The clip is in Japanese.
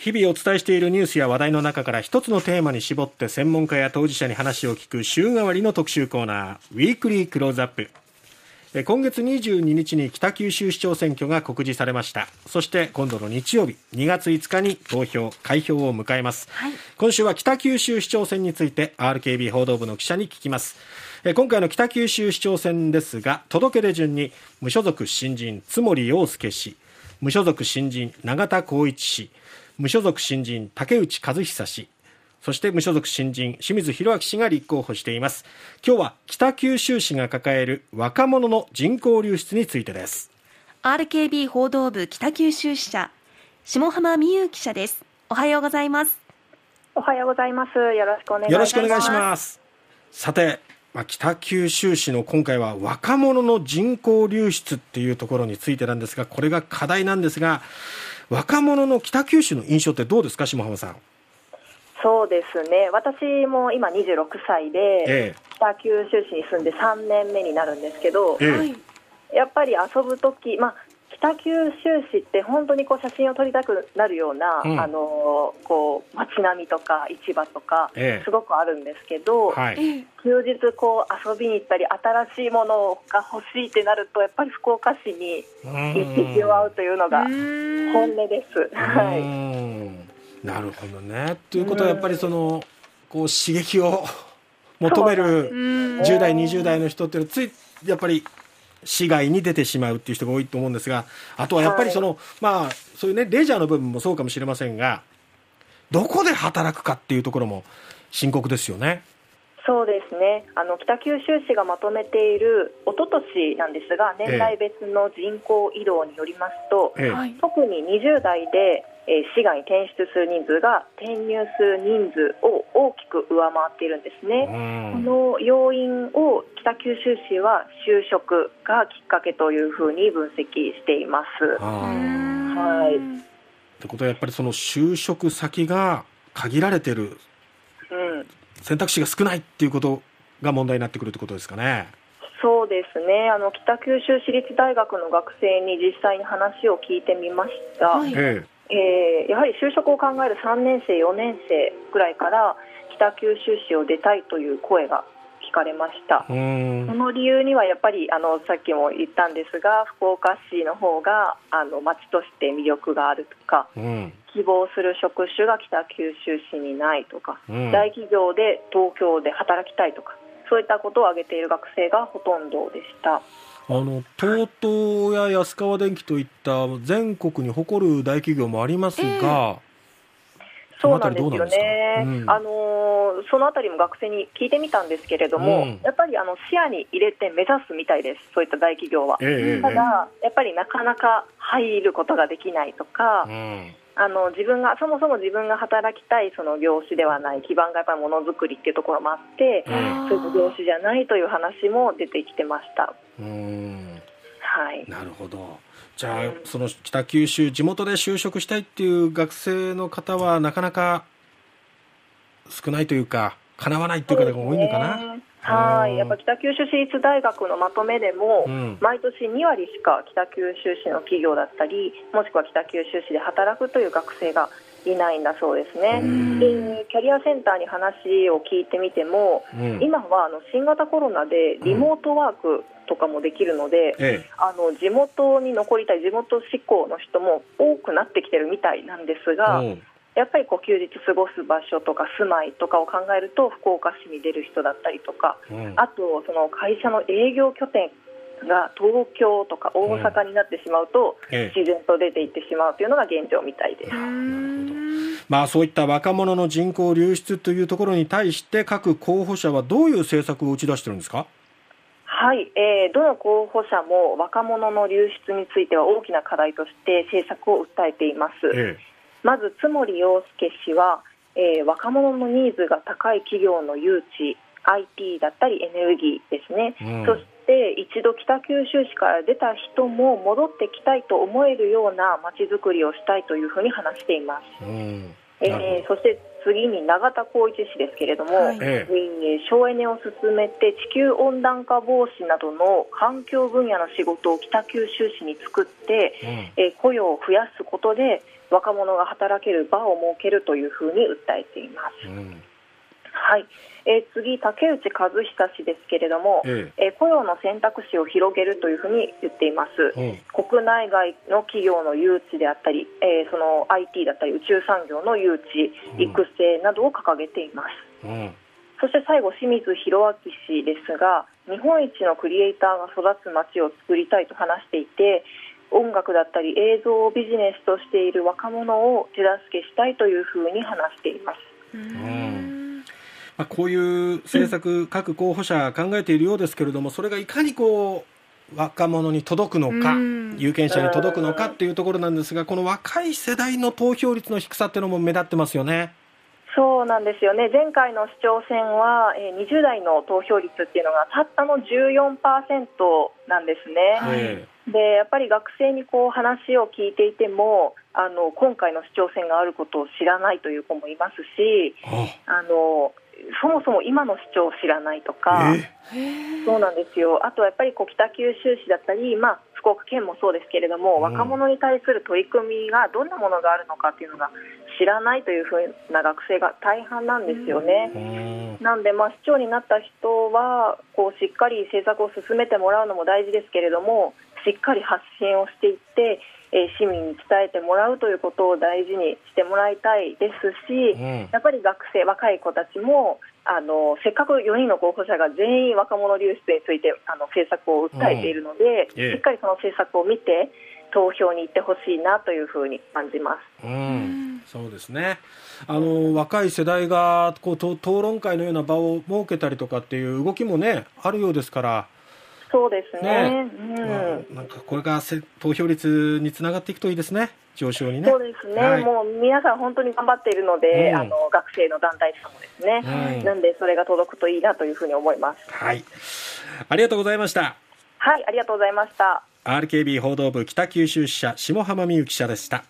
日々お伝えしているニュースや話題の中から一つのテーマに絞って専門家や当事者に話を聞く週替わりの特集コーナーウィークリークローズアップ。今月22日に北九州市長選挙が告示されました。そして今度の日曜日2月5日に投票開票を迎えます、はい、今週は北九州市長選について RKB 報道部の記者に聞きます。今回の北九州市長選ですが届け出順に無所属新人津森洋介氏無所属新人永田光一氏無所属新人竹内和久氏。そして無所属新人清水宏明氏が立候補しています。今日は北九州市が抱える若者の人口流出についてです。RKB 報道部北九州支社下浜美優記者です。おはようございます。おはようございます。よろしくお願いします。よろしくお願いします。さてまあ、北九州市の今回は若者の人口流出っていうところについてなんですがこれが課題なんですが若者の北九州の印象ってどうですか下浜さん？そうですね。私も今26歳で、ええ、北九州市に住んで3年目になるんですけど、え、やっぱり遊ぶ時、まあ、北九州市って本当にこう写真を撮りたくなるような、うん、あのこう街並みとか市場とか、すごくあるんですけど、はい、休日こう遊びに行ったり新しいものが欲しいってなるとやっぱり福岡市に行ってしまうというのが本音です。はい、なるほどね。ということはやっぱりそのこう刺激を求める10代20代の人っていうのはついやっぱり市外に出てしまうっていう人が多いと思うんですが、あとはやっぱりその、はい、まあ、そういうね、レジャーの部分もそうかもしれませんが、どこで働くかっていうところも深刻ですよね。そうですね。あの北九州市がまとめているおととしなんですが年代別の人口移動によりますと、ええ、特に20代でえ市外に転出する人数が転入する人数を大きく上回っているんですね、この要因を北九州市は就職がきっかけというふうに分析しています。はい。ってことはやっぱりその就職先が限られてる、うん、選択肢が少ないっていうことが問題になってくるってことですかね。そうですね。あの北九州市立大学の学生に実際に話を聞いてみました。はいえー、やはり就職を考える3年生、4年生ぐらいから北九州市を出たいという声が聞かれました。その理由にはやっぱりあのさっきも言ったんですが福岡市の方があの町として魅力があるとか、うん、希望する職種が北九州市にないとか、うん、大企業で東京で働きたいとかそういったことを挙げている学生がほとんどでした。あの TOTO や安川電機といった全国に誇る大企業もありますが、えー、そうなんですよね、うん、あのそのあたりも学生に聞いてみたんですけれども、うん、やっぱりあの視野に入れて目指すみたいです、そういった大企業は。えー、ただ、やっぱりなかなか入ることができないとか、うんあの自分がそもそも自分が働きたいその業種ではない基盤がやっぱりものづくりっていうところもあって、うん、そういう業種じゃないという話も出てきてました。うんはい、なるほどじゃあ、うん、その北九州地元で就職したいっていう学生の方はなかなか少ないというかかなわないっていう方が多いのかな？はい。やっぱ北九州市立大学のまとめでも、うん、毎年2割しか北九州市の企業だったりもしくは北九州市で働くという学生がいないんだそうですね、でキャリアセンターに話を聞いてみても、うん、今はあの新型コロナでリモートワークとかもできるので、うん、あの地元に残りたい地元志向の人も多くなってきてるみたいなんですが、やっぱりこう休日過ごす場所とか住まいとかを考えると福岡市に出る人だったりとか、うん、あとその会社の営業拠点が東京とか大阪になってしまうと、自然と出ていってしまうというのが現状みたいです。まあ、そういった若者の人口流出というところに対して各候補者はどういう政策を打ち出しているんですか？はい、えー、どの候補者も若者の流出については大きな課題として政策を訴えています。ええまず津森洋介氏は、えー、若者のニーズが高い企業の誘致 IT だったりエネルギーですね、うん、そして一度北九州市から出た人も戻ってきたいと思えるようなまちづくりをしたいというふうに話しています、うん、えー、そして次に永田光一氏ですけれども、はい、えー、省エネを進めて地球温暖化防止などの環境分野の仕事を北九州市に作って、うん、えー、雇用を増やすことで若者が働ける場を設けるというふうに訴えています。うんはい、えー、次、竹内和久氏ですけれども、ええ。ー、雇用の選択肢を広げるというふうに言っています、うん、国内外の企業の誘致であったり、えー、その IT だったり宇宙産業の誘致、育成などを掲げています。うん。そして最後、清水宏明氏ですが日本一のクリエイターが育つ街を作りたいと話していて音楽だったり映像をビジネスとしている若者を手助けしたいというふうに話しています。うんまあ、こういう政策、各候補者考えているようですけれども、それがいかにこう若者に届くのか、有権者に届くのかっていうところなんですが、この若い世代の投票率の低さっていうのも目立ってますよね。そうなんですよね前回の市長選は、えー、20代の投票率っていうのがたったの14%なんですね。はいでやっぱり学生にこう話を聞いていてもあの今回の市長選があることを知らないという子もいますしあのそもそも今の市長を知らないとか、そうなんですよ。あとはやっぱりこう北九州市だったり、まあ、福岡県もそうですけれども、うん、若者に対する取り組みがどんなものがあるのかっていうのが知らないというふうな学生が大半なんですよね。うん、なんで、まあ、市長になった人はこうしっかり政策を進めてもらうのも大事ですけれどもしっかり発信をしていってえ市民に伝えてもらうということを大事にしてもらいたいですし、うん、やっぱり学生、若い子たちもあのせっかく4人の候補者が全員若者流出についてあの政策を訴えているので、うん、しっかりその政策を見て投票に行ってほしいなというふうに感じます。うん、そうですね。あの若い世代がこう討論会のような場を設けたりとかっていう動きもねあるようですから。そうですね。ねうん、なんかこれが投票率につながっていくといいですね。上昇にね。そうですね。はい、もう皆さん本当に頑張っているので、うん、あの学生の団体さんもですね、うん、なんでそれが届くといいなというふうに思います。はい。ありがとうございました。はい、ありがとうございました。RKB 報道部北九州支社下浜美優記者でした。